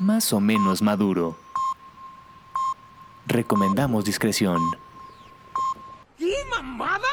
más o menos maduro. Recomendamos discreción. ¿Qué mamada?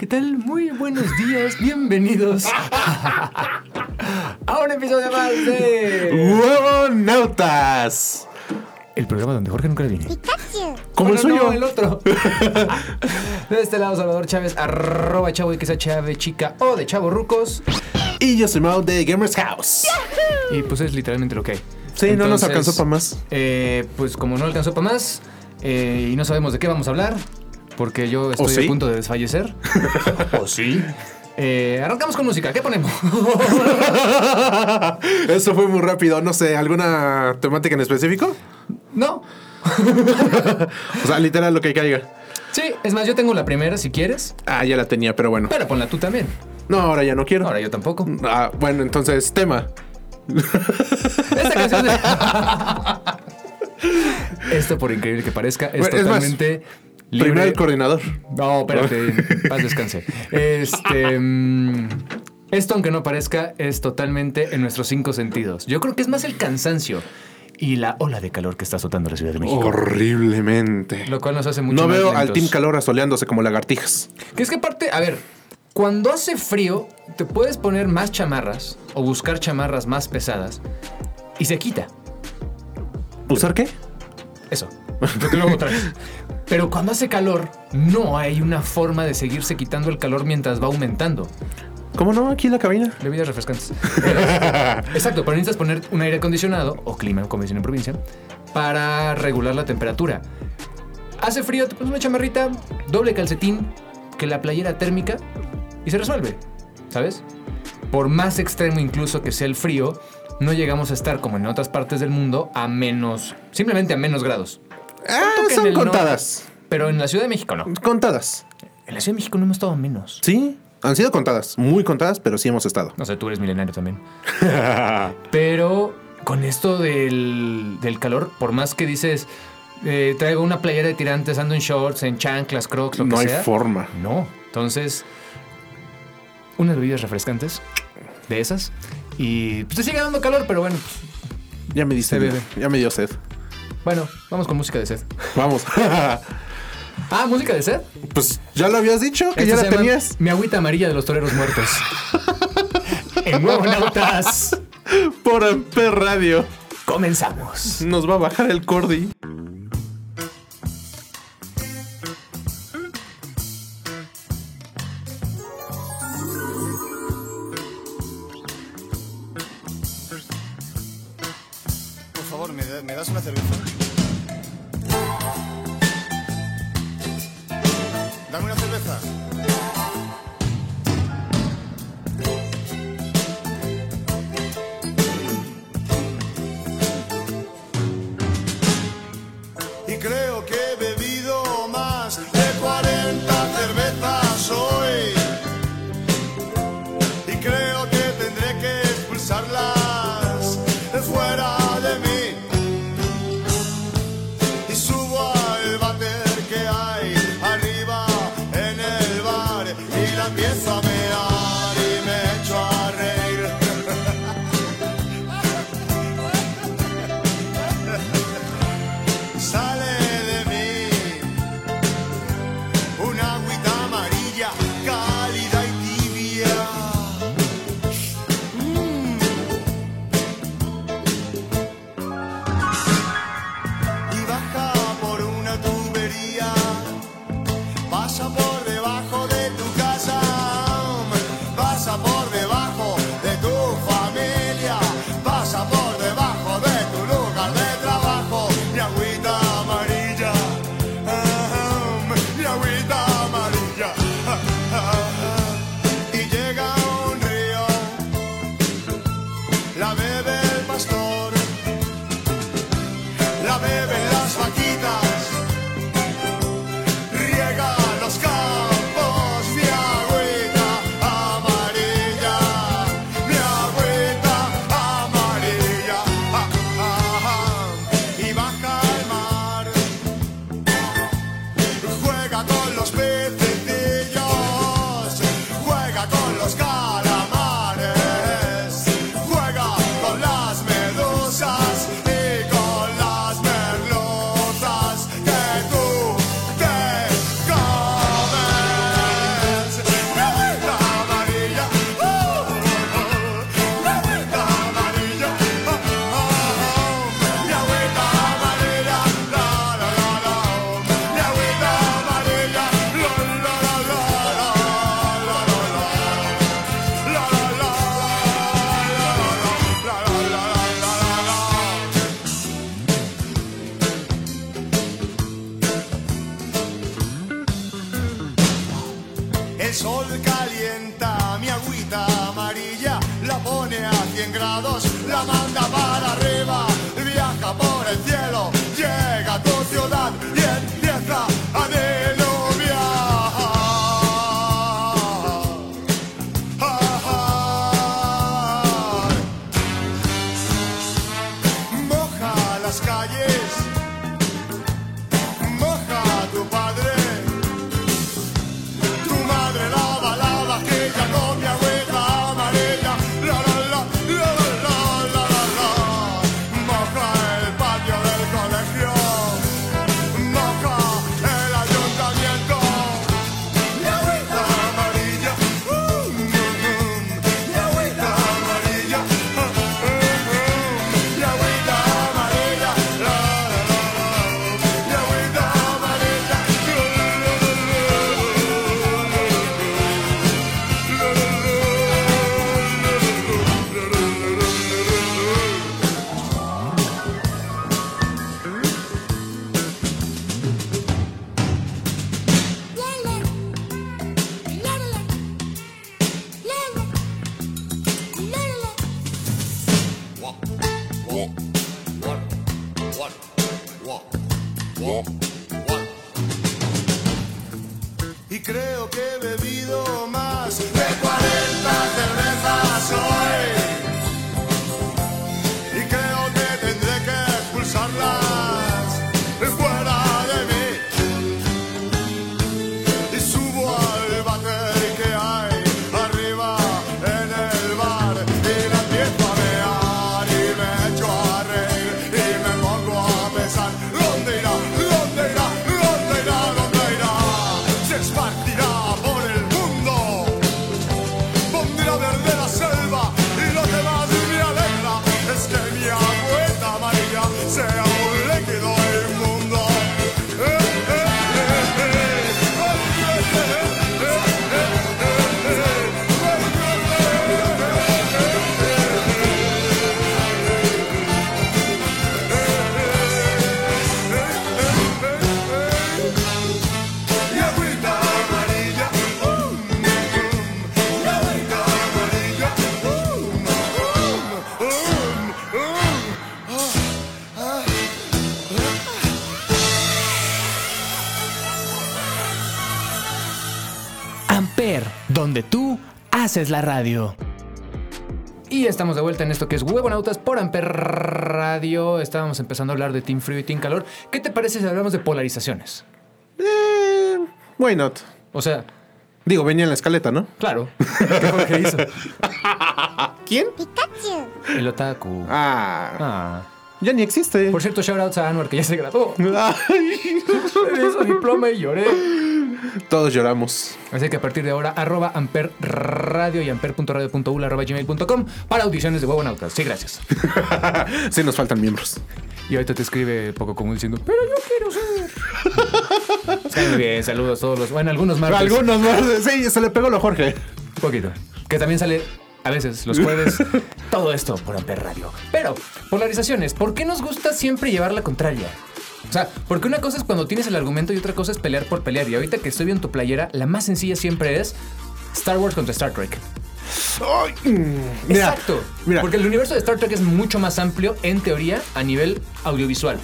¿Qué tal? Muy buenos días, bienvenidos a un episodio más de ¡Huevonautas! el programa donde Jorge nunca le viene. Como el suyo. no, el otro. de este lado, Salvador Chávez, arroba chavo y que sea chave chica o de chavo rucos. Y yo soy Mau de Gamers House. Y pues es literalmente lo que hay. Sí, no nos alcanzó para más. eh, pues como no alcanzó para más eh, y no sabemos de qué vamos a hablar, porque yo estoy sí? a punto de desfallecer. ¿O sí? Eh, arrancamos con música, ¿qué ponemos? Eso fue muy rápido. No sé, ¿alguna temática en específico? no. O sea, literal lo que caiga. Sí, es más, yo tengo la primera si quieres, Ah, ya la tenía, pero bueno. pero ponla tú también. No, ahora ya no quiero. Ahora yo tampoco. Ah, bueno, entonces, tema. Esta canción de... Esto, por increíble que parezca, es Bueno, es más, totalmente libre. Primer coordinador. No, espérate, paz descanse. Este. mm, esto, aunque no parezca, es totalmente en nuestros cinco sentidos. Yo creo que es más el cansancio y la ola de calor que está azotando la Ciudad de México. Horriblemente. Lo cual nos hace mucho No más veo al. Team Calor asoleándose como lagartijas. Que es que aparte, a ver, cuando hace frío, te puedes poner más chamarras o buscar chamarras más pesadas y se quita. ¿Usar qué? Eso. Luego otra vez. Pero cuando hace calor, no hay una forma de seguirse quitando el calor mientras va aumentando. ¿Cómo no? Aquí en la cabina. Bebidas refrescantes. Exacto, pero necesitas poner un aire acondicionado o clima, como dicen en provincia, para regular la temperatura. Hace frío, te pones una chamarrita, doble calcetín que la playera térmica y se resuelve, ¿sabes? Por más extremo incluso que sea el frío, no llegamos a estar como en otras partes del mundo a menos, simplemente a menos grados. Ah, que son norte- contadas. Pero en la Ciudad de México no. Contadas. En la Ciudad de México no hemos estado menos. Sí, han sido contadas. Muy contadas, pero sí hemos estado. No sé, tú eres milenario también. Pero con esto del, del calor, por más que dices, eh, traigo una playera de tirantes, ando en shorts, en chanclas, crocs, lo no que hay sea. forma. No. Entonces, unas bebidas refrescantes de esas. Y pues te sigue dando calor, pero bueno. pues, Ya me bebe. ya me dio sed. Bueno, vamos con música de sed. Vamos. Ah, música de sed. pues ya lo habías dicho, que Esto ya la tenías. Mi agüita amarilla de los toreros muertos. en Nuevo Nautas. Por Amper Radio. Comenzamos. Nos va a bajar el cordi. Haces la radio. Y estamos de vuelta en esto que es Huevonautas por Amper Radio. Estábamos empezando a hablar de Team Frío y Team Calor. ¿Qué te parece si hablamos de polarizaciones? Eh, why not? O sea, Digo, venía en la escaleta, ¿no? claro. ¿Qué fue lo que hizo? ¿Quién? El otaku. Ah, Ah. Ya ni existe. Por cierto, shoutouts a Anwar que ya se graduó. Ay, Me dio su diploma y lloré. Todos lloramos. Así que a partir de ahora, arroba amper radio y amper.radio.ul arroba gmail.com para audiciones de Huevonautas. Sí, gracias. sí, nos faltan miembros. Y ahorita te escribe poco común diciendo, pero yo quiero ser. Está muy bien, saludos a todos los. Bueno, algunos más. Algunos más. Sí, se le pegó lo a Jorge. Un poquito. Que también sale a veces los jueves. todo esto por Amper Radio. Pero, polarizaciones. ¿Por qué nos gusta siempre llevar la contraria? O sea, porque una cosa es cuando tienes el argumento y otra cosa es pelear por pelear. Y ahorita que estoy viendo tu playera, la más sencilla siempre es Star Wars contra Star Trek. Ay, mm, mira, Exacto. Mira, Porque el universo de Star Trek es mucho más amplio, en teoría, a nivel audiovisual.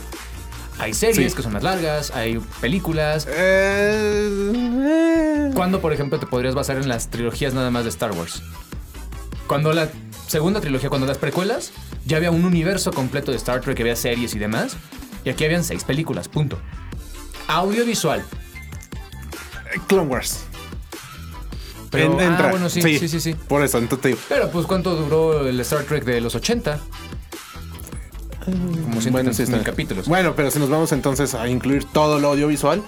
Hay series Sí. que son más largas, hay películas. Eh, ¿Cuándo, por ejemplo, te podrías basar en las trilogías nada más de Star Wars? Cuando la segunda trilogía, cuando las precuelas, ya había un universo completo de Star Trek, había series y demás. Y aquí habían seis películas, punto. Audiovisual. Clone Wars. Pero, En- entra. ah, bueno, sí, sí, sí, sí. Por eso, entonces te digo. Pero, pues, ¿cuánto duró el Star Trek de los 80? Como 100 Bueno, sí está. capítulos. Bueno, pero si nos vamos entonces a incluir todo lo audiovisual,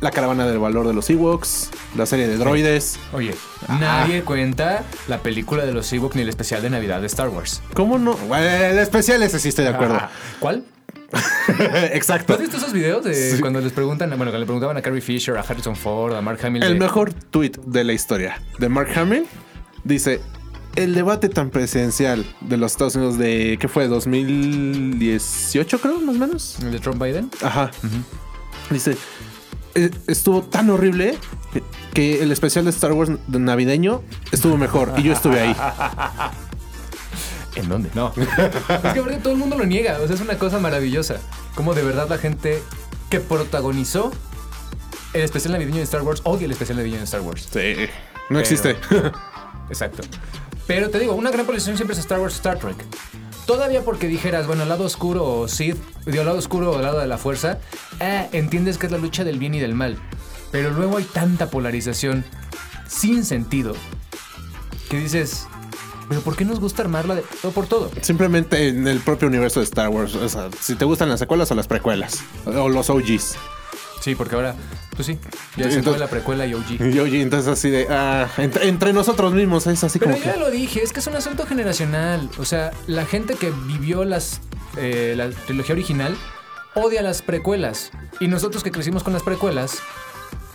la caravana del valor de los Ewoks, la serie de droides. Oye, nadie cuenta la película de los Ewoks ni el especial de Navidad de Star Wars. ¿Cómo no? Bueno, el especial ese sí estoy de acuerdo. ¿Cuál? ¿Tú Exacto. has visto esos videos de Sí. cuando les preguntan, bueno, cuando le preguntaban a Carrie Fisher, a Harrison Ford, a Mark Hamill? El de- mejor tweet de la historia de Mark Hamill dice: El debate tan presidencial de los Estados Unidos de, ¿qué fue? 2018, creo, más o menos. ¿El de Trump Biden? Ajá. Dice, "Eh, estuvo tan horrible que, el especial de Star Wars de navideño estuvo mejor y yo estuve ahí. ¿En dónde? No. es que todo el mundo lo niega. O sea, es una cosa maravillosa. Como de verdad la gente que protagonizó el especial navideño de Star Wars odia el especial navideño de Star Wars. Sí. No existe. Exacto. Pero te digo, una gran polarización siempre es Star Wars Star Trek. Todavía porque dijeras, bueno, el lado oscuro o Sith, digo, el lado oscuro o el lado de la fuerza, eh, entiendes que es la lucha del bien y del mal. Pero luego hay tanta polarización sin sentido que dices, pero ¿por qué nos gusta armarla de todo por todo? Simplemente en el propio universo de Star Wars. O sea, si te gustan las secuelas o las precuelas. O los OGs. Sí, porque ahora, pues sí, ya Sí, se entonces- fue la precuela y OG. Y OG, entonces así de... ah, entre, entre nosotros mismos es así Pero como yo ya que... lo dije, es que es un asunto generacional. O sea, la gente que vivió las, eh, la trilogía original odia las precuelas. Y nosotros que crecimos con las precuelas.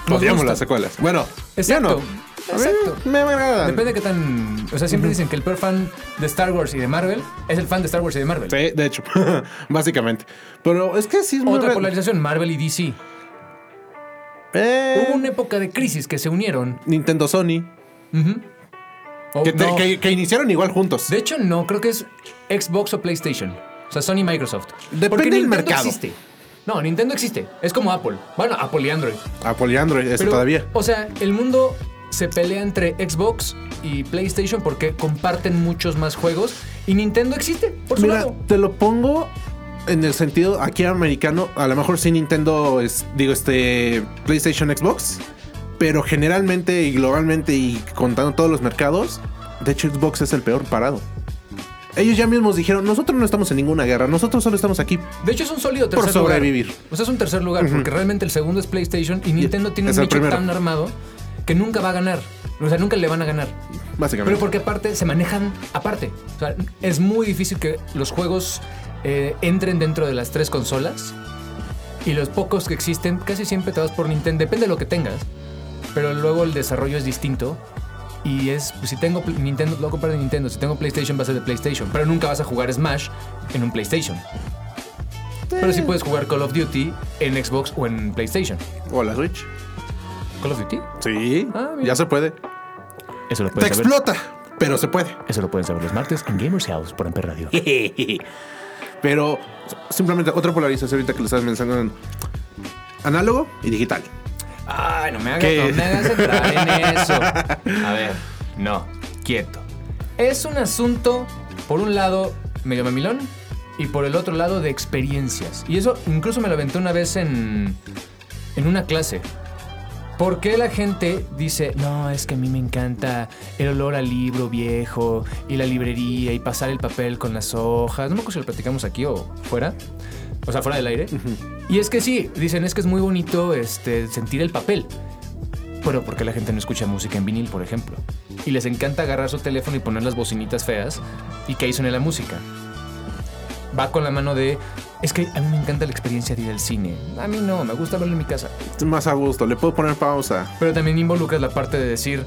Odiamos las secuelas. Bueno, ya Exacto. no. Exacto. Me agradan. Depende de qué tan. O sea, siempre dicen que el peor fan de Star Wars y de Marvel es el fan de Star Wars y de Marvel. Sí, de hecho. Básicamente. Pero es que sí es muy... Otra polarización, Marvel y DC. Eh, Hubo una época de crisis que se unieron. Nintendo Sony. O Que, te- no. que- que iniciaron igual juntos. De hecho, no, creo que es Xbox o PlayStation. O sea, Sony y Microsoft. Depende Porque del Nintendo mercado. existe. No, Nintendo existe. Es como Apple. Bueno, Apple y Android. Apple y Android, eso Pero, todavía. O sea, el mundo se pelea entre Xbox y PlayStation porque comparten muchos más juegos y Nintendo existe por su Mira, lado. te lo pongo en el sentido aquí americano. A lo mejor sí Nintendo es, digo, este PlayStation, Xbox. Pero generalmente y globalmente y contando todos los mercados, de hecho Xbox es el peor parado. Ellos ya mismos dijeron, nosotros no estamos en ninguna guerra, nosotros solo estamos aquí. De hecho, es un sólido Por tercer lugar. sobrevivir. O sea, es un tercer lugar porque realmente el segundo es PlayStation y Nintendo tiene un nicho tan armado que nunca va a ganar. O sea, nunca le van a ganar. Básicamente. Pero porque aparte se manejan aparte. O sea, es muy difícil que los juegos eh, entren dentro de las tres consolas. Y los pocos que existen, casi siempre te vas por Nintendo. Depende de lo que tengas. Pero luego el desarrollo es distinto. Y es, pues, si tengo Nintendo, lo comprar de Nintendo. Si tengo PlayStation, va a ser de PlayStation. Pero nunca vas a jugar Smash en un PlayStation. Pero sí puedes jugar Call of Duty en Xbox o en PlayStation. O la Switch. ¿Call of Duty? Sí, Ah, ya se puede. Eso lo Te explota, pero se puede. Eso lo pueden saber los martes en Gamers House por Amper Radio. Pero simplemente otra polarización ahorita que lo estás mencionando. Análogo y digital. Ay, no me hagas, no me hagas entrar en eso. A ver, no, quieto. Es un asunto, por un lado, medio mamilón y por el otro lado de experiencias. Y eso incluso me lo aventé una vez en, en una clase. ¿Por qué la gente dice, no, es que a mí me encanta el olor al libro viejo y la librería y pasar el papel con las hojas? No me acuerdo si lo platicamos aquí o fuera. O sea, fuera del aire. Y es que sí, dicen, es que es muy bonito este, sentir el papel. Pero porque la gente no escucha música en vinil, por ejemplo. Y les encanta agarrar su teléfono y poner las bocinitas feas y que ahí suene la música. Va con la mano de, es que a mí me encanta la experiencia de ir al cine. A mí no, me gusta verlo en mi casa. Es más a gusto, le puedo poner pausa. Pero también involucras la parte de decir,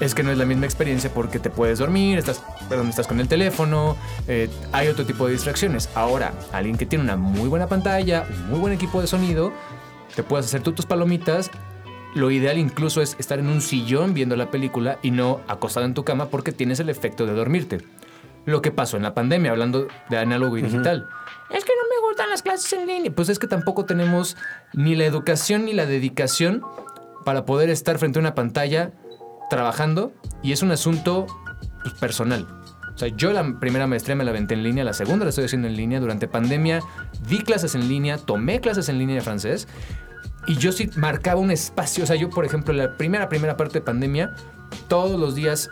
es que no es la misma experiencia porque te puedes dormir, estás, perdón, estás con el teléfono, eh, hay otro tipo de distracciones. Ahora, alguien que tiene una muy buena pantalla, un muy buen equipo de sonido, te puedes hacer tú tus palomitas. Lo ideal incluso es estar en un sillón viendo la película y no acostado en tu cama porque tienes el efecto de dormirte. Lo que pasó en la pandemia, hablando de análogo y digital. Es que no me gusta dan las clases en línea. Pues es que tampoco tenemos ni la educación ni la dedicación para poder estar frente a una pantalla trabajando y es un asunto pues, personal. O sea, yo la primera maestría me la aventé en línea, la segunda la estoy haciendo en línea. Durante pandemia di clases en línea, tomé clases en línea de francés y yo sí marcaba un espacio. O sea, yo, por ejemplo, la primera, primera parte de pandemia, todos los días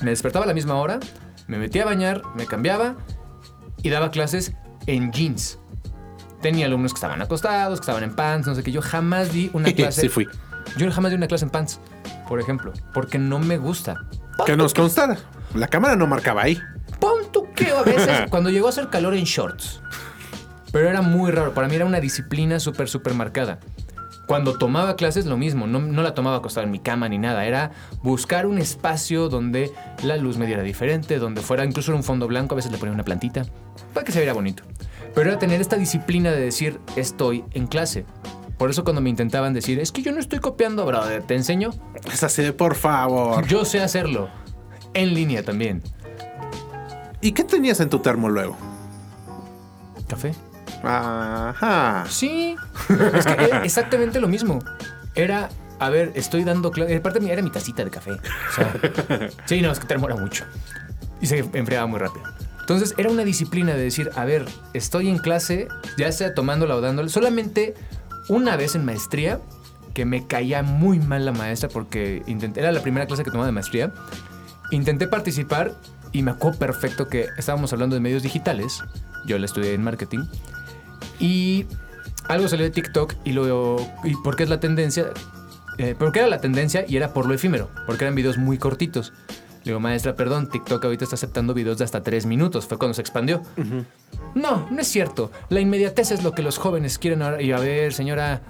me despertaba a la misma hora, me metía a bañar, me cambiaba y daba clases en jeans. Tenía alumnos que estaban acostados, que estaban en pants, no sé qué. Yo jamás di una clase. sí fui. Yo jamás di una clase en pants, por ejemplo, porque no me gusta. Que nos constara. La cámara no marcaba ahí. Pon que a veces cuando llegó a hacer calor en shorts. Pero era muy raro. Para mí era una disciplina súper, súper marcada. Cuando tomaba clases, lo mismo. No, no la tomaba acostada en mi cama ni nada. Era buscar un espacio donde la luz me diera diferente, donde fuera incluso un fondo blanco. A veces le ponía una plantita para que se viera bonito. Pero era tener esta disciplina de decir, estoy en clase. Por eso cuando me intentaban decir, es que yo no estoy copiando, brother, te enseño. Es así de por favor. Yo sé hacerlo. En línea también. ¿Y qué tenías en tu termo luego? Café. Ajá. Sí. Es que era exactamente lo mismo. Era, a ver, estoy dando clase. Aparte, mira, era mi tacita de café. O sea, sí, no, es que te demora mucho. Y se enfriaba muy rápido. Entonces, era una disciplina de decir, a ver, estoy en clase, ya sea tomándola o dándola. Solamente una vez en maestría, que me caía muy mal la maestra porque intenté, era la primera clase que tomaba de maestría. Intenté participar y me acuerdo perfecto que estábamos hablando de medios digitales. Yo la estudié en marketing. Y algo salió de TikTok y lo. ¿Y por qué es la tendencia? Eh, ¿Por qué era la tendencia? Y era por lo efímero, porque eran videos muy cortitos. Le digo, maestra, perdón, TikTok ahorita está aceptando videos de hasta tres minutos. Fue cuando se expandió. No, no es cierto. La inmediatez es lo que los jóvenes quieren ahora. Y a ver, señora,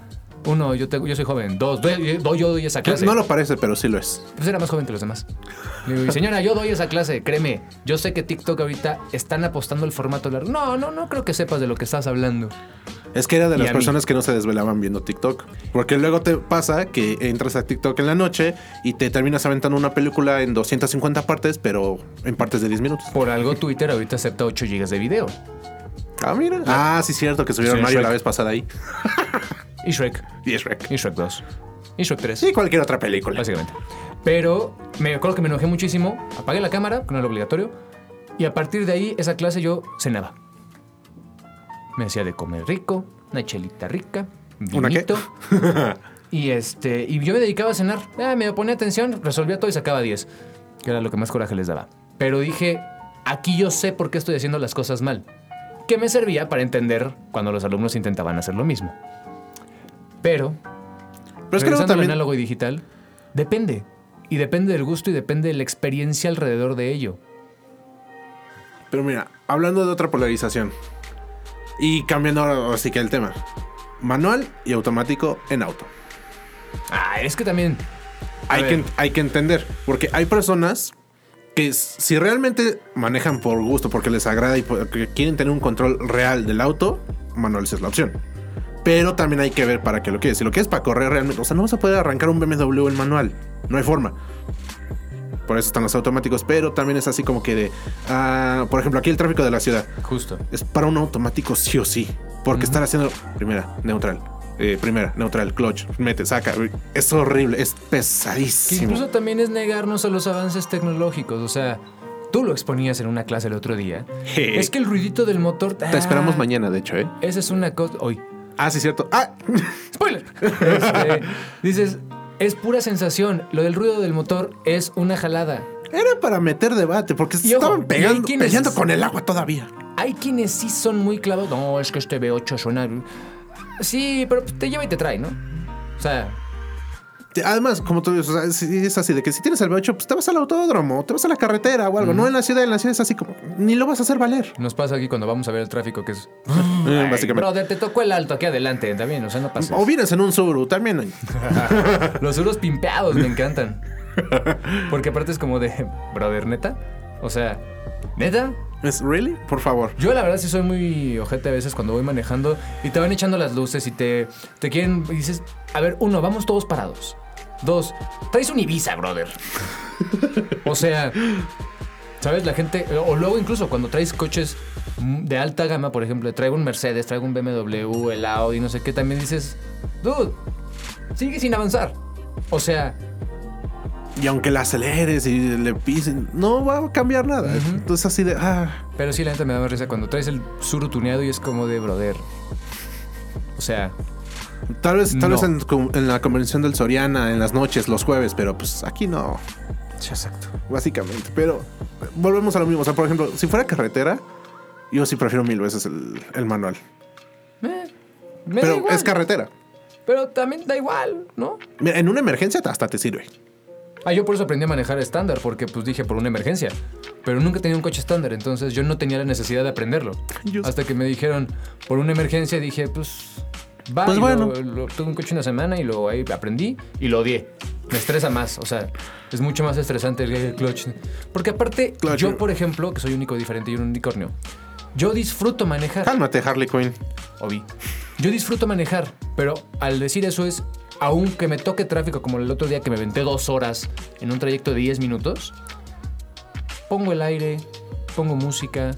uno, yo, te- yo soy joven. Dos, doy, doy- yo doy esa clase. No lo parece, pero sí lo es. Pues era más joven que los demás. Le digo, "Y señora, yo doy esa clase, créeme. Yo sé que TikTok ahorita están apostando el formato largo. No, no, no creo que sepas de lo que estás hablando. Es que era de Y las mí. personas que no se desvelaban viendo TikTok. Porque luego te pasa que entras a TikTok en la noche y te terminas aventando una película en 250 partes, pero en partes de 10 minutos. Por algo Twitter ahorita acepta 8 GB de video. Ah, mira. Ah, sí, cierto que subieron Mario Shrek. la vez pasada ahí. Y Shrek. Y Shrek. Y Shrek 2. Y Shrek 3. Sí, cualquier otra película. Básicamente. Pero me acuerdo que me enojé muchísimo. Apagué la cámara, que no era obligatorio. Y a partir de ahí, esa clase yo cenaba. Me hacía de comer rico, una chelita rica, ¿Una qué? vinito. y este, y yo me dedicaba a cenar. Ah, me ponía atención, resolvía todo y sacaba 10. Que era lo que más coraje les daba. Pero dije, aquí yo sé por qué estoy haciendo las cosas mal. Que me servía para entender cuando los alumnos intentaban hacer lo mismo. Pero Pero es que luego también. análogo y digital, depende. Y depende del gusto y depende de la experiencia alrededor de ello. Pero mira, hablando de otra polarización. Y cambiando ahora sí que el tema. Manual y automático en auto. Ah, es que también. Hay que, hay que entender. Porque hay personas que si realmente manejan por gusto, porque les agrada y porque quieren tener un control real del auto, manual es la opción. Pero también hay que ver para qué lo quieres. Si lo quieres para correr realmente, o sea, no vas a poder arrancar un BMW en manual. No hay forma. Por eso están los automáticos. Pero también es así como que de. ah, por ejemplo, aquí el tráfico de la ciudad. Justo. Es para un automático sí o sí. Porque estar haciendo primera, neutral. eh, primera, neutral, clutch, mete, saca. Es horrible, es Que pesadísimo. incluso también es negarnos a los avances tecnológicos. O sea, tú lo exponías en una clase el otro día. Es que el ruidito del motor. Te esperamos mañana, de hecho, ¿eh? Esa es una cosa. Hoy. Ah, sí, cierto. Ah, ¡Spoiler! Este, dices, es pura sensación. Lo del ruido del motor es una jalada. era para meter debate, porque se Y ojo, estaban pegando, quienes- peleando con el agua todavía. Hay quienes sí son muy clavados. No, es que este V8 suena. Sí, pero te lleva y te trae, ¿no? O sea, Además, como tú dices, o sea, es, así de que si tienes el V8, pues te vas al autódromo, te vas a la carretera o algo. No en la ciudad, en la ciudad es así como, ni lo vas a hacer valer. nos pasa aquí cuando vamos a ver el tráfico que es. Eh, básicamente. Brother, te tocó el alto aquí adelante también, o sea, no pasa. O vienes en un Subaru, también. Los suros pimpeados me encantan. Porque aparte es como de, brother, neta. O sea, neta. ¿Es really? Por favor. Yo la verdad sí soy muy ojete a veces cuando voy manejando y te van echando las luces y te, te quieren. Y dices, a ver, uno, vamos todos parados. Dos, traes un Ibiza, brother. O sea, ¿Sabes? La gente, o luego incluso cuando traes coches de alta gama, por ejemplo, traigo un Mercedes, traigo un BMW, el Audi, no sé qué, también dices, dude, sigue sin avanzar. O sea, Y aunque la aceleres y le pisen, no va a cambiar nada. Entonces así de, ah, pero sí, la neta me da más risa cuando traes el suru tuneado y es como de brother. O sea, tal vez, tal No. vez en, en la convención del Soriana, en las noches, los jueves, pero pues aquí no. sí, exacto. Básicamente. Pero volvemos a lo mismo. O sea, por ejemplo, si fuera carretera, yo sí prefiero mil veces el, el manual. Eh, me da Pero igual. es carretera. Pero también da igual, ¿no? Mira, en una emergencia hasta te sirve. Ah, yo por eso aprendí a manejar estándar, porque pues dije por una emergencia. Pero nunca tenía un coche estándar, entonces yo no tenía la necesidad de aprenderlo. Yo- Hasta que me dijeron, por una emergencia, dije, pues va. Pues bueno. Lo, lo- tuve un coche una semana y lo ahí aprendí y lo odié. Me estresa más, o sea, es mucho más estresante el clutch. Porque aparte, Clutch. yo, por ejemplo, que soy único, diferente y un unicornio, yo disfruto manejar. Cálmate, Harley Quinn. Obi. Yo disfruto manejar, pero al decir eso es, aunque me toque tráfico como el otro día que me venté dos horas en un trayecto de 10 minutos, pongo el aire, pongo música,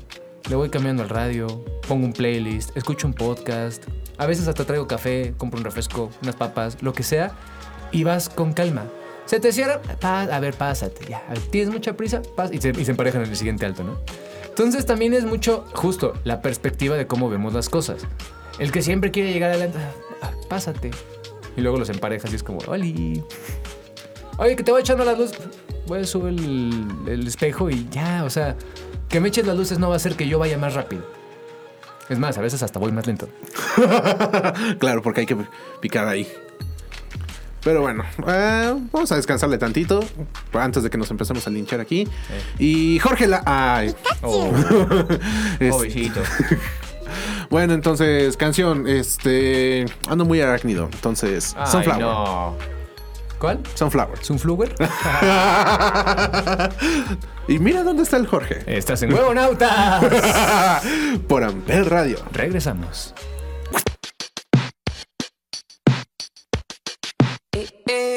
le voy cambiando al radio, pongo un playlist, escucho un podcast, a veces hasta traigo café, compro un refresco, unas papas, lo que sea, y vas con calma. Se te cierra, a ver, pásate, ya. A ver, ¿Tienes mucha prisa? Pas- y, se, y emparejan en el siguiente alto, ¿no? Entonces también es mucho, justo, la perspectiva de cómo vemos las cosas. El que siempre quiere llegar adelante, ah, pásate. Y luego los emparejas y es como, ¡Oli! Oye, que te voy echando las luces. Voy a subir el, el espejo y ya, o sea, que me eches las luces no va a hacer que yo vaya más rápido. Es más, a veces hasta voy más lento. Claro, porque hay que picar ahí. Pero bueno, eh, vamos a descansarle tantito antes de que nos empecemos a linchar aquí. Y Jorge la. Ay. Oh, Es- pobrecito. bueno, entonces, canción. Este. Ando muy arácnido. Entonces, Ay, Sunflower. no. ¿Cuál? Sunflower. ¿Sunflower? y mira dónde está el Jorge. Estás en Huevonautas. Por Amper Radio. Regresamos. Needless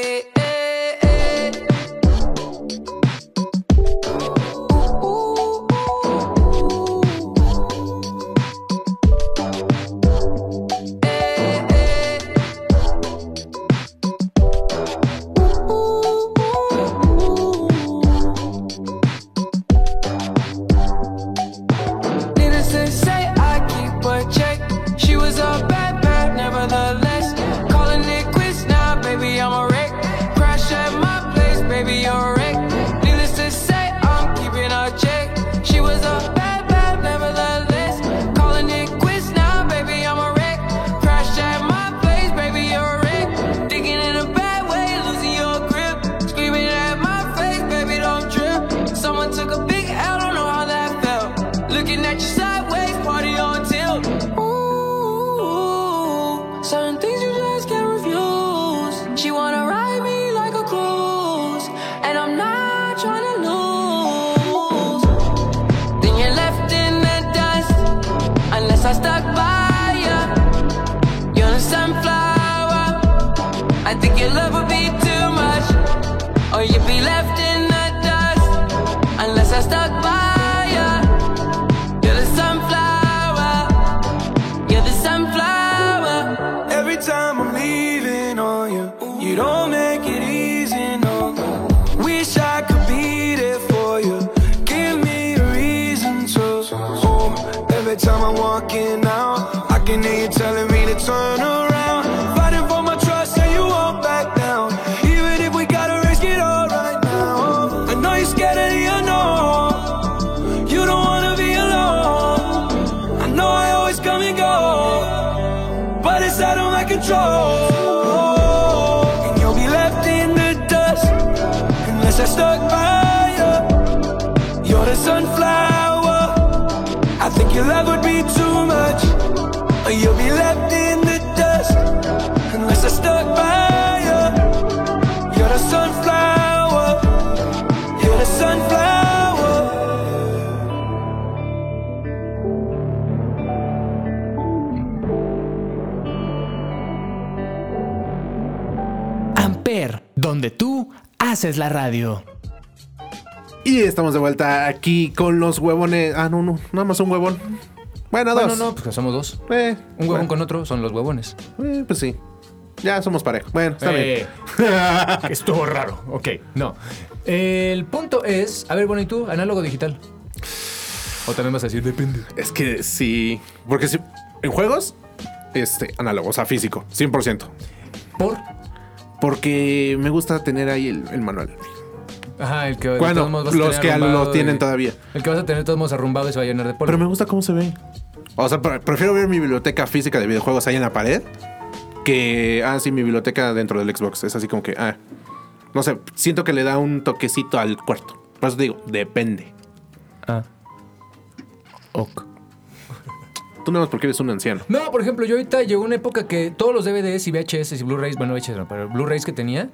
time I walk in, Haces la radio. Y estamos de vuelta aquí con los huevones. Ah, no, no, nada más un huevón. Bueno, dos. Bueno, no, pues somos dos. Eh, Un huevón bueno, con otro son los huevones. eh, pues sí. Ya somos pareja. Bueno, está Eh, bien. Estuvo raro. Ok, no. El punto es, a ver, bueno, ¿y tú? ¿Análogo digital? O también vas a decir, depende. Es que sí. Porque si, en juegos, este, análogo, o sea, físico, 100%. ¿Por? Porque me gusta tener ahí el, el manual. Ajá, el que Bueno, todos los tener que lo tienen y- todavía. El que vas a tener todos modos arrumbado y se va a llenar de polvo. Pero me gusta cómo se ve. O sea, pre- prefiero ver mi biblioteca física de videojuegos ahí en la pared que, ah, sí, mi biblioteca dentro del Xbox. Es así como que, ah, no sé, siento que le da un toquecito al cuarto. Por eso digo, depende. Ah. Ok. Tú nada más porque eres un anciano. No, por ejemplo, yo ahorita llegó una época que todos los DVDs y VHS y Blu-rays, bueno, VHS no, pero Blu-rays que tenía,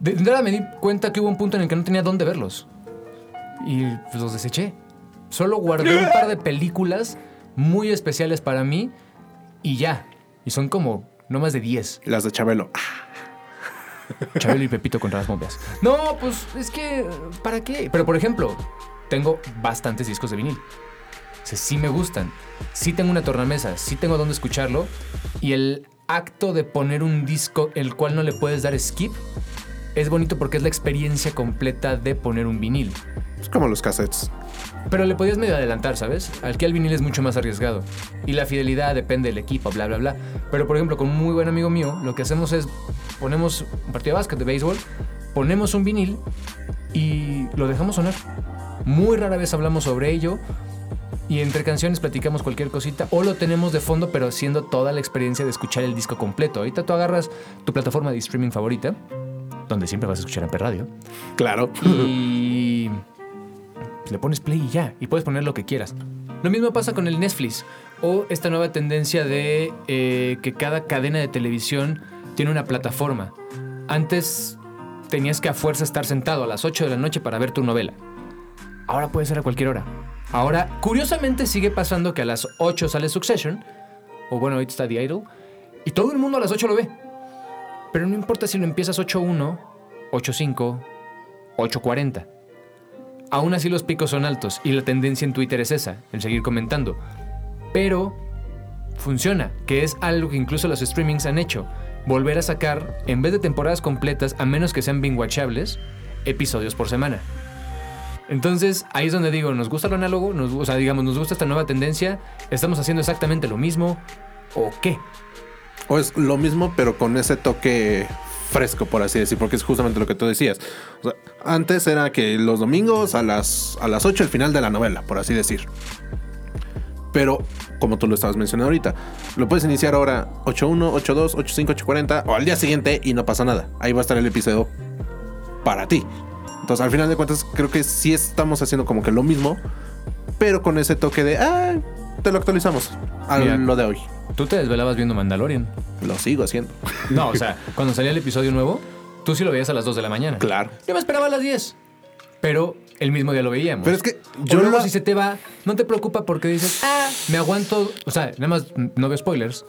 de nada me di cuenta que hubo un punto en el que no tenía dónde verlos. Y pues, los deseché. Solo guardé un par de películas muy especiales para mí y ya. Y son como no más de 10. Las de Chabelo. Chabelo y Pepito contra las bombeas. No, pues es que, ¿para qué? Pero por ejemplo, tengo bastantes discos de vinil. O sea, sí me gustan. Sí tengo una tornamesa, sí tengo dónde escucharlo. Y el acto de poner un disco el cual no le puedes dar skip es bonito porque es la experiencia completa de poner un vinil. Es como los cassettes. Pero le podías medio adelantar, ¿sabes? Al que el vinil es mucho más arriesgado. Y la fidelidad depende del equipo, bla, bla, bla. Pero por ejemplo, con un muy buen amigo mío, lo que hacemos es ponemos un partido de básquet, de béisbol, ponemos un vinil y lo dejamos sonar. Muy rara vez hablamos sobre ello. Y entre canciones platicamos cualquier cosita o lo tenemos de fondo, pero haciendo toda la experiencia de escuchar el disco completo. Ahorita tú agarras tu plataforma de streaming favorita, donde siempre vas a escuchar en Radio, Claro. y le pones play y ya, y puedes poner lo que quieras. Lo mismo pasa con el Netflix o esta nueva tendencia de eh, que cada cadena de televisión tiene una plataforma. Antes tenías que a fuerza estar sentado a las 8 de la noche para ver tu novela. Ahora puede ser a cualquier hora. Ahora, curiosamente sigue pasando que a las 8 sale Succession, o bueno, ahorita está The Idol, y todo el mundo a las 8 lo ve. Pero no importa si lo empiezas 8.1, 8.5, 8.40. Aún así los picos son altos y la tendencia en Twitter es esa, el seguir comentando. Pero funciona, que es algo que incluso los streamings han hecho. Volver a sacar, en vez de temporadas completas, a menos que sean binge-watchables, episodios por semana. Entonces, ahí es donde digo, nos gusta lo análogo, o sea, digamos, nos gusta esta nueva tendencia, estamos haciendo exactamente lo mismo, ¿o qué? O es lo mismo, pero con ese toque fresco, por así decir, porque es justamente lo que tú decías. Antes era que los domingos a las, a las 8 el final de la novela, por así decir. Pero, como tú lo estabas mencionando ahorita, lo puedes iniciar ahora 8.1, 8.2, 8.5, 8.40 o al día siguiente y no pasa nada. Ahí va a estar el episodio para ti. Entonces, al final de cuentas, creo que sí estamos haciendo como que lo mismo, pero con ese toque de, ah, te lo actualizamos a Mira. lo de hoy. Tú te desvelabas viendo Mandalorian. Lo sigo haciendo. No, o sea, cuando salía el episodio nuevo, tú sí lo veías a las 2 de la mañana. Claro. Yo me esperaba a las 10. Pero el mismo día lo veíamos. Pero es que Yo yo luego lo- si se te va, no te preocupa porque dices, ah, me aguanto, o sea, nada más no veo spoilers.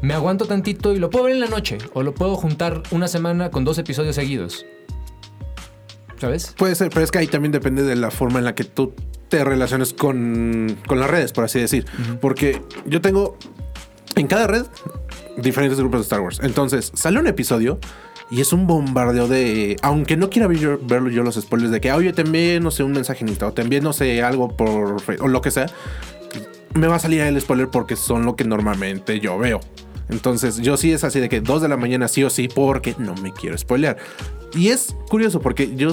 Me aguanto tantito y lo puedo ver en la noche o lo puedo juntar una semana con dos episodios seguidos. ¿Sabes? Puede ser, pero es que ahí también depende de la forma en la que tú te relaciones con, con las redes, por así decir. Porque yo tengo en cada red diferentes grupos de Star Wars. Entonces, sale un episodio y es un bombardeo de. Aunque no quiera ver yo- verlo yo los spoilers de que, oye, te envié, no sé, un mensaje o te envié, no sé, algo por. O lo que sea. Me va a salir el spoiler porque son lo que normalmente yo veo. Entonces, yo sí es así de que 2 de la mañana sí o sí, porque no me quiero spoilear. Y es curioso porque yo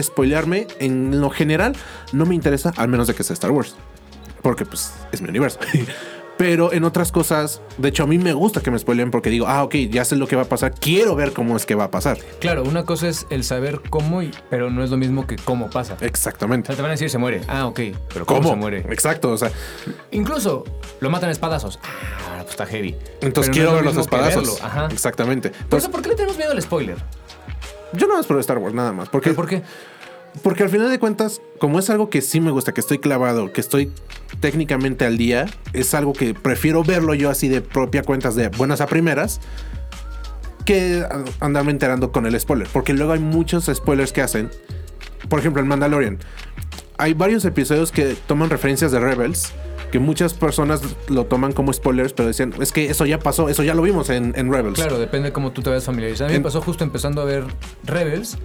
spoilearme en lo general no me interesa, al menos de que sea Star Wars. Porque pues es mi universo. Pero en otras cosas, de hecho a mí me gusta que me spoileen porque digo, ah, ok, ya sé lo que va a pasar, quiero ver cómo es que va a pasar. Claro, una cosa es el saber cómo, y- pero no es lo mismo que cómo pasa. O Exactamente. sea, te van a decir se muere. Ah, ok. Pero ¿cómo, ¿Cómo? se muere? Exacto, o sea, Incluso lo matan a espadazos. Ah, pues está heavy. entonces Pero no quiero es lo ver los espadazos. Ajá. Exactamente. Por Entonces, eso, ¿por qué le tenemos miedo al spoiler? yo no más por Star Wars, nada más. Porque, ¿Pero por qué? Porque al final de cuentas, como es algo que sí me gusta, que estoy clavado, que estoy técnicamente al día, es algo que prefiero verlo yo así de propia cuentas de buenas a primeras que andarme enterando con el spoiler. Porque luego hay muchos spoilers que hacen por ejemplo, en Mandalorian, hay varios episodios que toman referencias de Rebels. Que muchas personas lo toman como spoilers, pero decían, es que eso ya pasó, eso ya lo vimos en, en Rebels. Claro, depende de cómo tú te vayas familiarizando. A mí me pasó justo empezando a ver Rebels,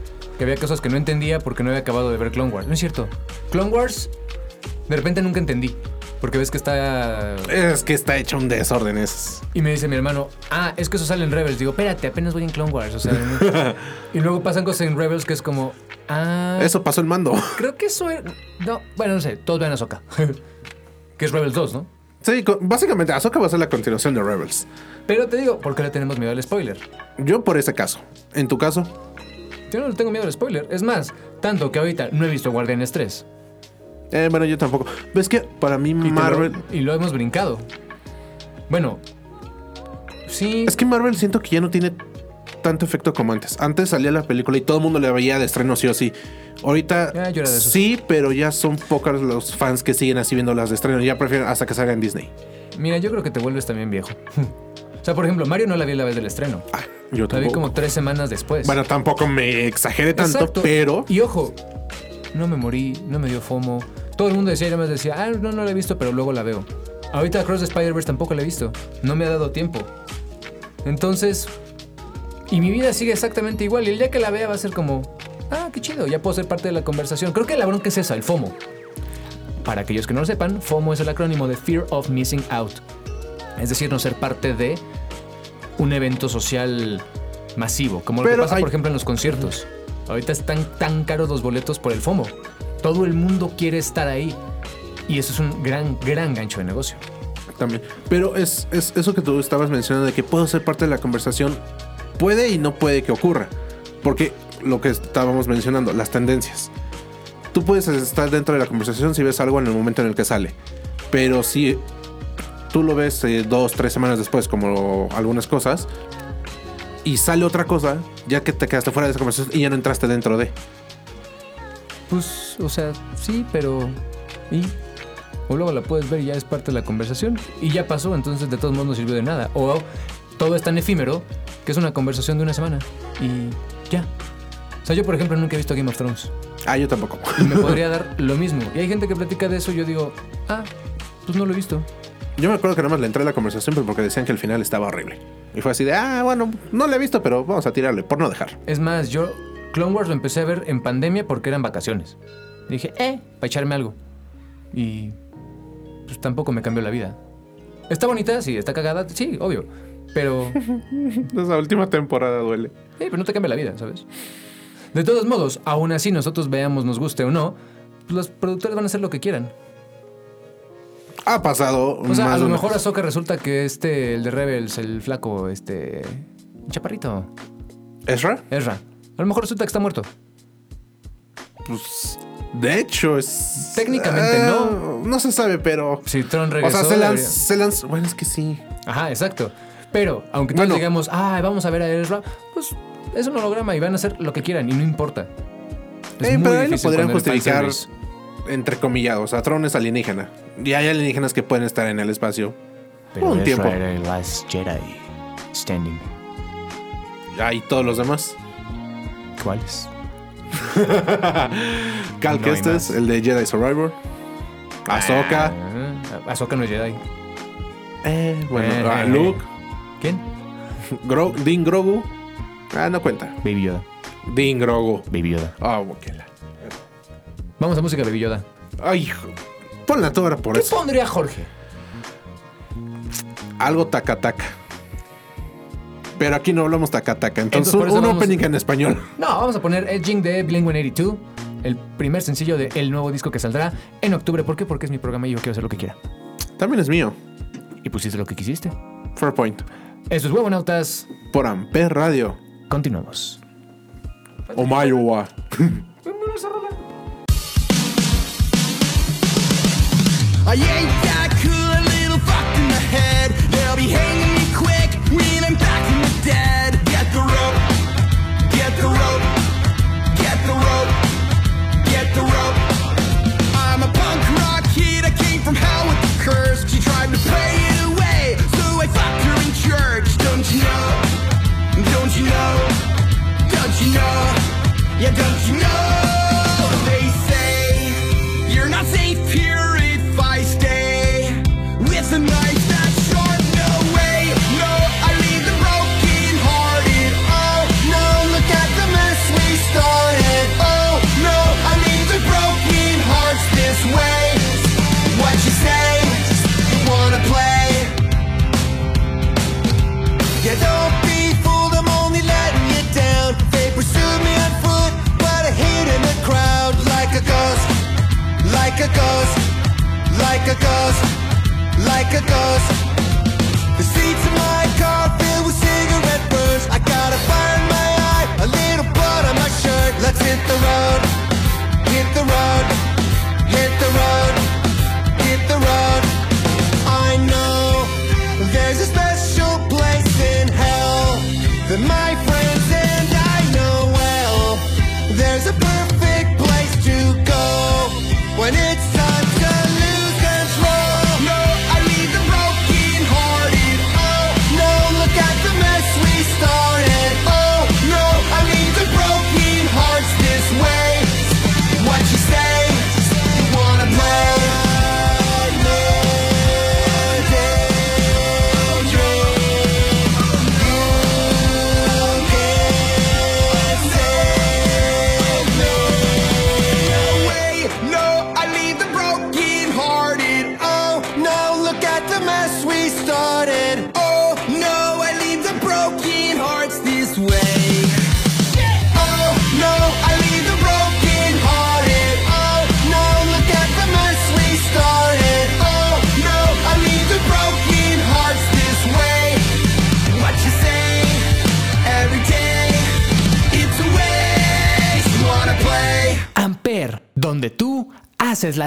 que había cosas que no entendía porque no había acabado de ver Clone Wars. No es cierto. Clone Wars, de repente nunca entendí. Porque ves que está. Es que está hecho un desorden. Es... Y me dice mi hermano, ah, es que eso sale en Rebels. Digo, espérate, apenas voy en Clone Wars. O sea, no- y luego pasan cosas en Rebels que es como, ah. Eso pasó en mando. Creo que eso es. No, bueno, no sé, todos vean Ahsoka. que es Rebels 2, ¿no? Sí, básicamente Ahsoka va a ser la continuación de Rebels. Pero te digo, ¿por qué le tenemos miedo al spoiler? Yo por ese caso. En tu caso, Yo no le tengo miedo al spoiler. Es más, tanto que ahorita no he visto Guardianes 3. eh, bueno, yo tampoco. Ves que para mí Y, te lo- Marvel... y lo hemos brincado. Bueno, sí. Es que Marvel siento que ya no tiene tanto efecto como antes. Antes salía la película y todo el mundo le veía de estreno sí o sí. Ahorita Ya, yo era de esos. sí, pero ya son pocos los fans que siguen así viendo las de estreno. Ya prefieren hasta que salga en Disney. Mira, yo creo que te vuelves también viejo. o sea, por ejemplo, Mario no la vi la vez del estreno. Ah, yo La vi tampoco. como tres semanas después. Bueno, tampoco me exageré tanto, Exacto. pero Y ojo, no me morí, no me dio FOMO. Todo el mundo decía, y nada más decía, ah, no, no la he visto, pero luego la veo. Ahorita Cross the Spider-Verse tampoco la he visto. No me ha dado tiempo. Entonces, y mi vida sigue exactamente igual. Y el día que la vea va a ser como, ah, qué chido, ya puedo ser parte de la conversación. Creo que la bronca es esa, el FOMO. Para aquellos que no lo sepan, FOMO es el acrónimo de Fear of Missing Out. Es decir, no ser parte de un evento social masivo, como lo que pasa, hay- por ejemplo, en los conciertos. Ahorita están tan caros los boletos por el FOMO. Todo el mundo quiere estar ahí. Y eso es un gran, gran gancho de negocio. también. Pero es, es eso que tú estabas mencionando de que puedo ser parte de la conversación. Puede y no puede que ocurra. Porque lo que estábamos mencionando, las tendencias. Tú puedes estar dentro de la conversación si ves algo en el momento en el que sale. Pero si tú lo ves eh, dos, tres semanas después, como algunas cosas, y sale otra cosa, ya que te quedaste fuera de esa conversación y ya no entraste dentro de. Pues, o sea, sí, pero. ¿Y? O luego la puedes ver y ya es parte de la conversación. Y ya pasó, entonces de todos modos no sirvió de nada. O todo es tan efímero que es una conversación de una semana. Y ya. O sea, yo, por ejemplo, nunca he visto Game of Thrones. Ah, yo tampoco. Y me podría dar lo mismo. Y hay gente que platica de eso y yo digo, ah, pues no lo he visto. Yo me acuerdo que nada más le entré a la conversación pero porque decían que el final estaba horrible. Y fue así de, ah, bueno, no lo he visto, pero vamos a tirarle, por no dejar. Es más, yo Clone Wars lo empecé a ver en pandemia porque eran vacaciones. Dije, eh, para echarme algo. Y pues tampoco me cambió la vida. ¿Está bonita? Sí, está cagada, sí, obvio. Pero, Esa última temporada duele. pero no te cambia la vida, ¿sabes? De todos modos, aún así nosotros veamos, nos guste o no, pues los productores van a hacer lo que quieran. Ha pasado O sea, más a lo mejor Ahsoka resulta que este, el de Rebels, el flaco, este... chaparrito, ¿Ezra? Ezra. A lo mejor resulta que está muerto. Pues, de hecho, es... Técnicamente, Ah, no. No se sabe, pero... Si Tron O regresó... sea, se lanz- debería- se lanz- Bueno, es que sí. Ajá, exacto. Pero, aunque todos Bueno. digamos, ah, vamos a ver a Ezra, pues es un holograma y van a hacer lo que quieran y no importa. Es Eh, muy pero ahí lo podrían justificar, fanservice. entre comillados. O sea, Tron es alienígena. Y hay alienígenas que pueden estar en el espacio. Pero un tiempo. era el Last Jedi standing. Hay todos los demás. ¿Cuáles? Cal No Kestis, el de Jedi Survivor. Ahsoka. Ah, Ahsoka no es Jedi. Eh, bueno, Eh, ah, eh, Luke. ¿Quién? Gro Dean Grogu. Ah, no cuenta. Baby Yoda. Dean Grogu. Baby Yoda. Ah, ok. la- Vamos a música Baby Yoda. Ay. Ponla toda por ¿Qué eso. pondría Jorge? Algo taca taca. Pero aquí no hablamos taca taca. Entonces, un, vamos- opening en español. No, vamos a poner Edging de Blink 182, el primer sencillo del nuevo disco que saldrá en octubre. ¿Por qué? Porque es mi programa y yo quiero hacer lo que quiera. También es mío. Y pusiste lo que quisiste. Fair point. Eso es Huevonautas. Por Amper Radio. Continuamos. Omayowa. I ain't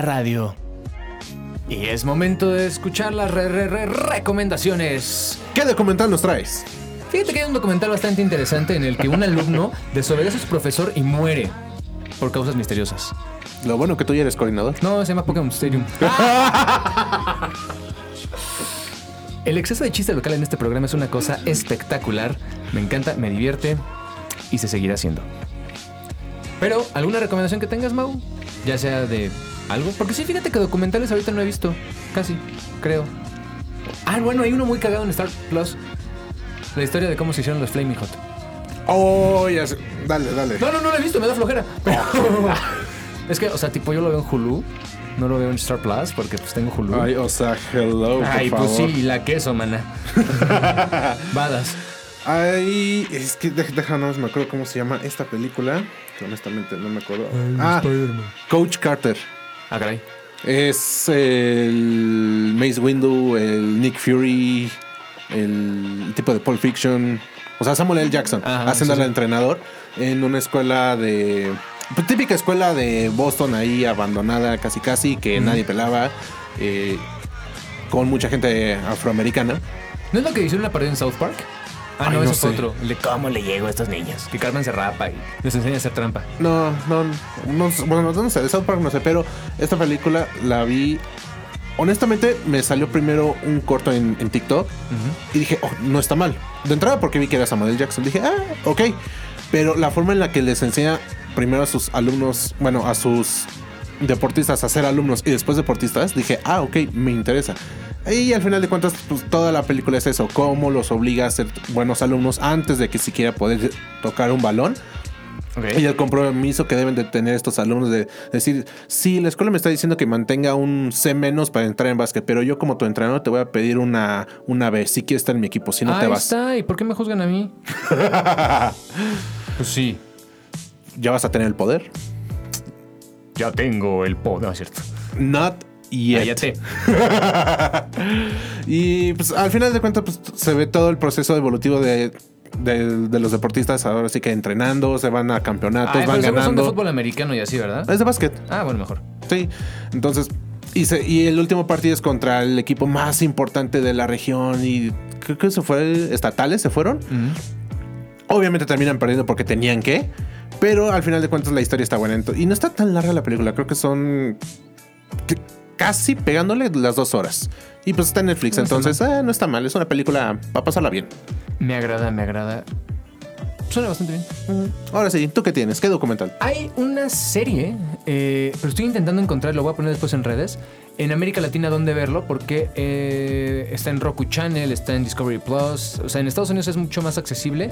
radio. Y es momento de escuchar las re- re- re- recomendaciones. ¿Qué documental nos traes? Fíjate que hay un documental bastante interesante en el que un alumno desobedece a su profesor y muere por causas misteriosas. Lo bueno que tú ya eres coordinador. No, se llama Pokémon Stadium. El exceso de chiste local en este programa es una cosa espectacular. Me encanta, me divierte y se seguirá haciendo. Pero, ¿alguna recomendación que tengas, Mau? Ya sea de algo. Porque sí, fíjate que documentales ahorita no he visto. Casi, creo. Ah, bueno, hay uno muy cagado en Star Plus. La historia de cómo se hicieron los Flaming Hot. Oh, ya sé. Dale, dale. No, no, no lo he visto, me da flojera. Pero- es que, o sea, tipo, yo lo veo en Hulu. No lo veo en Star Plus porque pues tengo Hulu. Ay, o sea, hello, por Ay, favor. pues sí, la queso, mana. Badas. Ay, es que no me acuerdo cómo se llama esta película. que honestamente no me acuerdo. ah, Coach Carter. Ah, caray. Es el Mace Windu, el Nick Fury, el tipo de Pulp Fiction. O sea, Samuel L. Jackson Ajá, haciendo sí, al sí. entrenador en una escuela de. pues, típica escuela de Boston ahí abandonada, casi casi, que nadie pelaba. eh, con mucha gente afroamericana. ¿No es lo que hicieron una parodia en South Park? Ah, Ay, no, no eso es sé. otro. El de cómo le llego a estos niños. Que Carmen se rapa y les enseña a hacer trampa. No, no, no, bueno, no sé, South Park no sé, pero esta película la vi. Honestamente, me salió primero un corto en, en TikTok y dije, oh, no está mal. De entrada, porque vi que era Samuel. Jackson, dije, ah, ok. Pero la forma en la que les enseña primero a sus alumnos, bueno, a sus deportistas a ser alumnos y después deportistas, dije, ah, ok, me interesa. Y al final de cuentas, pues toda la película es eso, cómo los obliga a ser buenos alumnos antes de que siquiera poder tocar un balón. Y el compromiso que deben de tener estos alumnos de decir, sí, la escuela me está diciendo que mantenga un C menos para entrar en básquet, pero yo como tu entrenador te voy a pedir una, una B si quieres estar en mi equipo, si no Ahí te vas. está. ¿Y por qué me juzgan a mí? pues sí. Ya vas a tener el poder. Ya tengo el poder, ¿no es cierto? Not yet. Cállate. Y pues al final de cuentas pues, se ve todo el proceso evolutivo de, de- de los deportistas ahora sí que entrenando, se van a campeonatos, Ay, van pero seguro son de ganando. fútbol americano y así, ¿verdad? Es de básquet. Ah, bueno, mejor. Sí. Entonces, y, se- y el último partido es contra el equipo más importante de la región y creo que se fue estatales, se fueron. Obviamente terminan perdiendo porque tenían que, pero al final de cuentas la historia está buena. Y no está tan larga la película, creo que son casi pegándole las dos horas. Y pues está en Netflix, entonces eh, no está mal, es una película para pasarla bien. Me agrada, me agrada. Suena bastante bien. Ahora sí, ¿tú qué tienes? ¿Qué documental? Hay una serie, eh, pero estoy intentando encontrar, lo voy a poner después en redes, en América Latina dónde verlo, porque eh, está en Roku Channel, está en Discovery Plus, o sea, en Estados Unidos es mucho más accesible.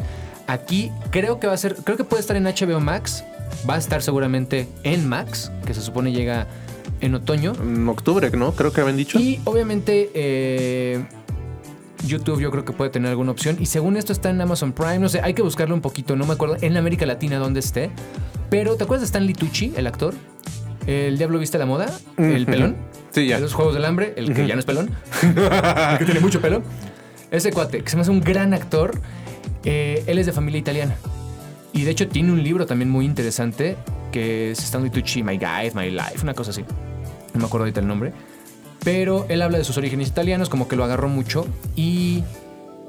Aquí creo que va a ser, creo que puede estar en HBO Max, va a estar seguramente en Max, que se supone llega en otoño. En octubre, ¿no? Creo que habían dicho. Y obviamente eh, YouTube yo creo que puede tener alguna opción. Y según esto está en Amazon Prime. No sé, hay que buscarlo un poquito. No me acuerdo en América Latina dónde esté. Pero ¿te acuerdas de Stanley Tucci, el actor? El Diablo Viste la Moda, el pelón. Sí, ya. Los Juegos del Hambre, el que ya no es pelón. el que tiene mucho pelo. Ese cuate, que se me hace un gran actor. eh, él es de familia italiana. Y de hecho tiene un libro también muy interesante que es Stanley Tucci, My Guide, My Life, una cosa así. No me acuerdo ahorita el nombre. Pero él habla de sus orígenes italianos, como que lo agarró mucho. Y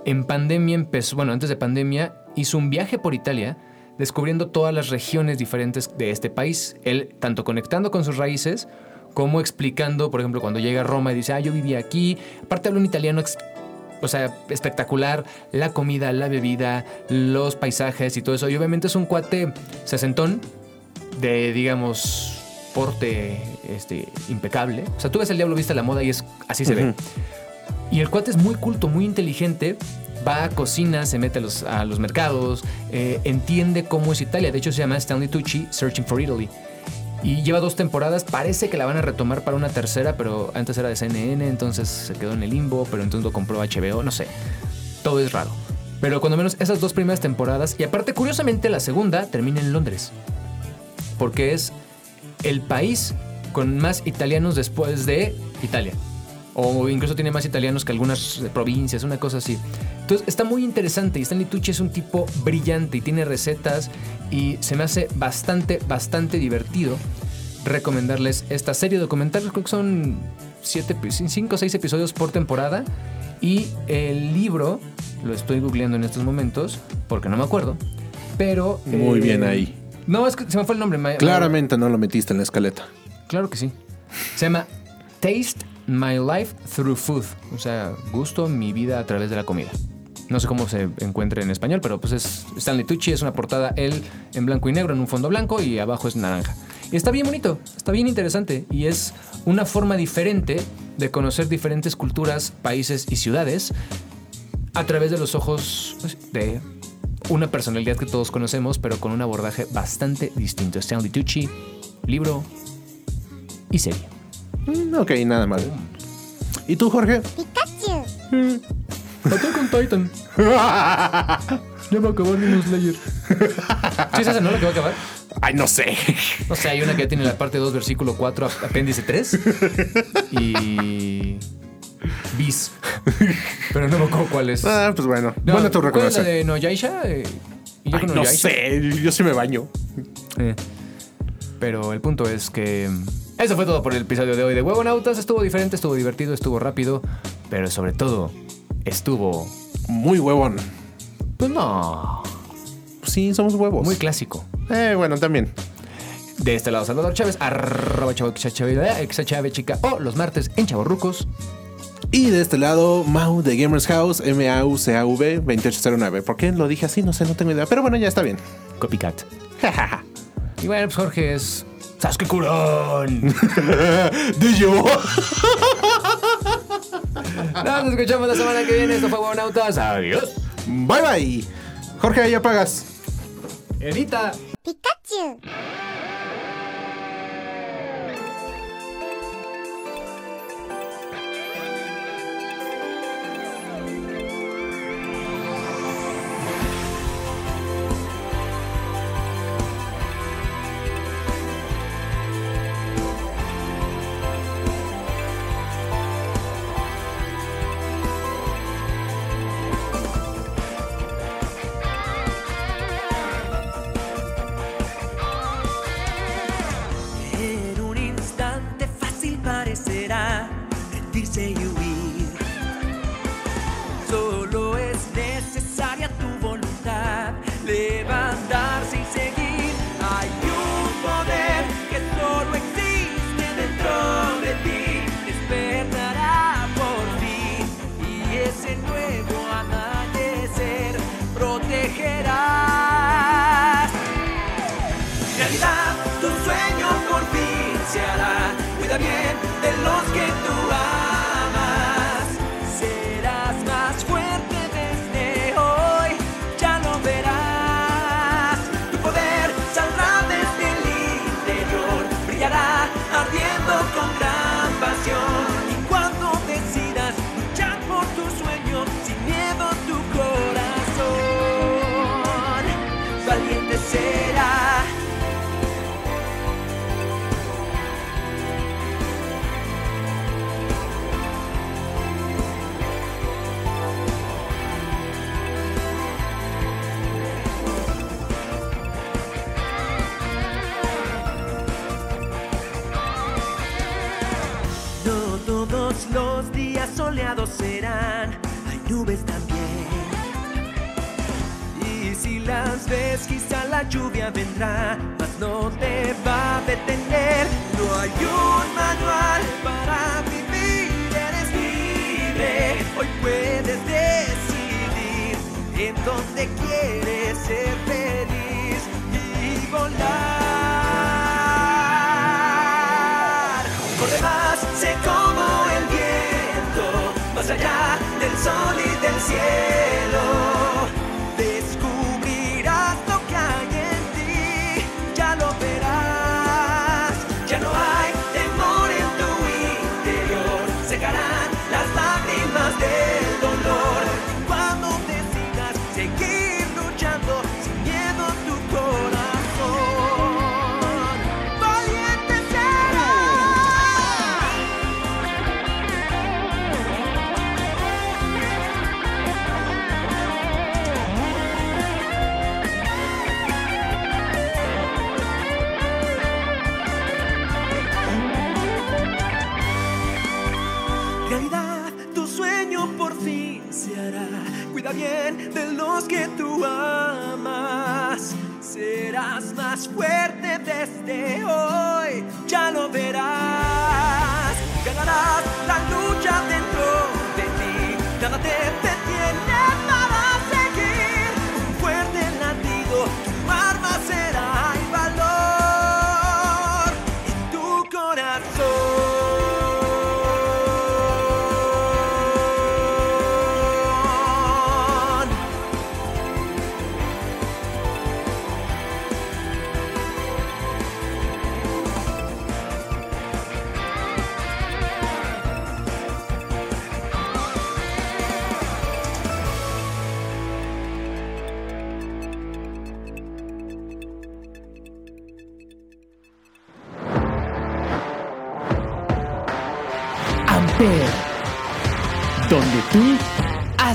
en pandemia empezó, bueno, antes de pandemia, hizo un viaje por Italia, descubriendo todas las regiones diferentes de este país. Él, tanto conectando con sus raíces, como explicando, por ejemplo, cuando llega a Roma y dice, ah, yo vivía aquí. Aparte habla un italiano, o sea, espectacular. La comida, la bebida, los paisajes y todo eso. Y obviamente es un cuate sesentón de, digamos, porte este, impecable. O sea, tú ves el diablo viste la moda y es así se ve. Y el cuate es muy culto, muy inteligente. Va a cocina, se mete a los, a los mercados, eh, entiende cómo es Italia. De hecho, se llama Stanley Tucci Searching for Italy. Y lleva dos temporadas. Parece que la van a retomar para una tercera, pero antes era de CNN, entonces se quedó en el limbo, pero entonces lo compró HBO, no sé. Todo es raro. Pero cuando menos esas dos primeras temporadas, y aparte, curiosamente, la segunda termina en Londres. Porque es el país con más italianos después de Italia. O incluso tiene más italianos que algunas provincias, una cosa así. Entonces está muy interesante y Stanley Tucci es un tipo brillante y tiene recetas y se me hace bastante, bastante divertido recomendarles esta serie documental. Creo que son 5 o 6 episodios por temporada. Y el libro, lo estoy googleando en estos momentos porque no me acuerdo. Pero... Muy eh, bien ahí. No, es que se me fue el nombre. ma- Claramente no lo metiste en la escaleta. Claro que sí. Se llama Taste My Life Through Food. O sea, gusto mi vida a través de la comida. No sé cómo se encuentra en español, pero pues es Stanley Tucci, es una portada él en blanco y negro en un fondo blanco y abajo es naranja. Y está bien bonito, está bien interesante y es una forma diferente de conocer diferentes culturas, países y ciudades a través de los ojos pues, de una personalidad que todos conocemos, pero con un abordaje bastante distinto. Stanley Tucci, libro y serie. Mm, ok, nada mal. ¿Y tú, Jorge? Attack on Titan. ya va a acabar Demon Slayer. ¿Sí es esa, no? La que va a acabar. Ay, no sé. No sé, hay una que ya tiene la parte 2, versículo 4, ap- apéndice 3. Y. Bis. Pero no me acuerdo cuál es. Ah, pues bueno. No, Buena tu ¿cuál es la recomendación. de Noyaisha? Eh, ¿y yo Ay, con no Noyaisha? sé, yo sí me baño. Eh, Pero el punto es que. Eso fue todo por el episodio de hoy de Huevonautas. Estuvo diferente, estuvo divertido, estuvo rápido. Pero sobre todo, estuvo. Muy huevón. Pues no. Sí, somos huevos. Muy clásico. Eh, bueno, también. De este lado, Salvador Chávez, arroba chavo Chávez chica o los martes en Chavorrucos. Y de este lado, Mau de Gamers House, M-A-U-C-A-V 2809. ¿Por qué lo dije así? No sé, no tengo idea. Pero bueno, ya está bien. Copycat. y bueno, pues Jorge es. Sasuke Kurón. De yo. Nos escuchamos la semana que viene. Esto fue Huevonautas. Adiós. Bye bye. Jorge, ahí apagas. Edita. En la lluvia vendrá, mas no te va a detener. No hay un manual para vivir, eres libre. Hoy puedes decidir en dónde quieres ser feliz y volar. Corre más, sé como el viento, más allá del sol y del cielo.